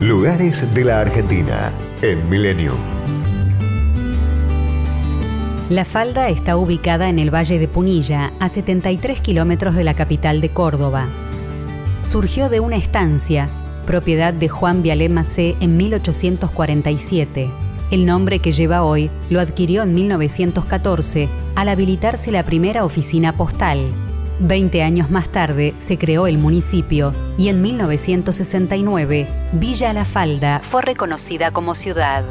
Lugares de la Argentina en Milenio. La falda está ubicada en el Valle de Punilla, a 73 kilómetros de la capital de Córdoba. Surgió de una estancia, propiedad de Juan Vialé Macé en 1847. El nombre que lleva hoy lo adquirió en 1914 al habilitarse la primera oficina postal. Veinte años más tarde se creó el municipio y en 1969 Villa La Falda fue reconocida como ciudad.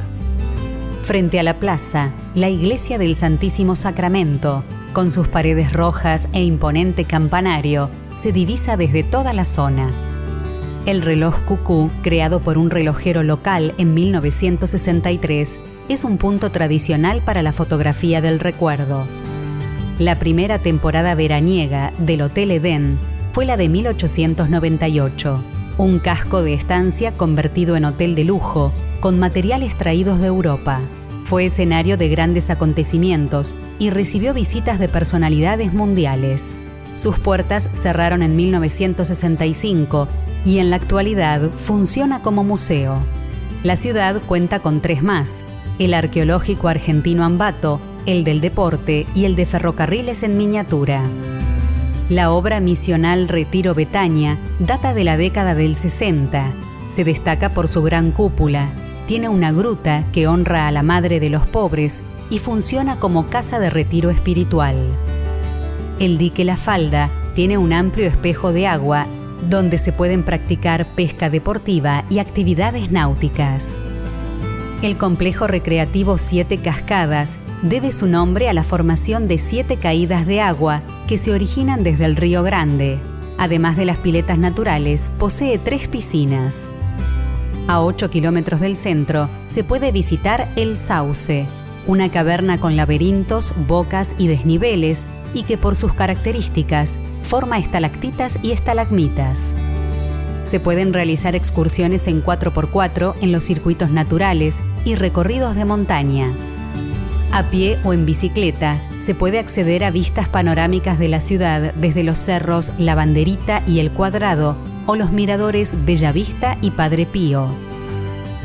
Frente a la plaza, la iglesia del Santísimo Sacramento, con sus paredes rojas e imponente campanario, se divisa desde toda la zona. El reloj cucú, creado por un relojero local en 1963, es un punto tradicional para la fotografía del recuerdo. La primera temporada veraniega del Hotel Edén fue la de 1898, un casco de estancia convertido en hotel de lujo, con materiales traídos de Europa. Fue escenario de grandes acontecimientos y recibió visitas de personalidades mundiales. Sus puertas cerraron en 1965 y en la actualidad funciona como museo. La ciudad cuenta con tres más, el arqueológico argentino Ambato, el del deporte y el de ferrocarriles en miniatura. La obra misional Retiro Betania data de la década del 60. Se destaca por su gran cúpula. Tiene una gruta que honra a la Madre de los Pobres y funciona como casa de retiro espiritual. El dique La Falda tiene un amplio espejo de agua donde se pueden practicar pesca deportiva y actividades náuticas. El complejo recreativo Siete Cascadas debe su nombre a la formación de siete caídas de agua que se originan desde el Río Grande. Además de las piletas naturales, posee tres piscinas. A 8 kilómetros del centro se puede visitar El Sauce, una caverna con laberintos, bocas y desniveles y que por sus características forma estalactitas y estalagmitas. Se pueden realizar excursiones en 4x4 en los circuitos naturales y recorridos de montaña. A pie o en bicicleta, se puede acceder a vistas panorámicas de la ciudad desde los cerros La Banderita y El Cuadrado o los miradores Bellavista y Padre Pío.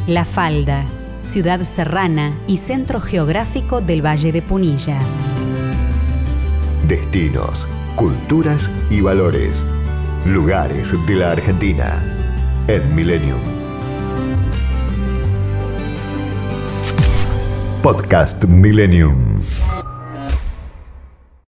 La Falda, ciudad serrana y centro geográfico del Valle de Punilla. Destinos, culturas y valores. Lugares de la Argentina en Millennium. Podcast Millennium.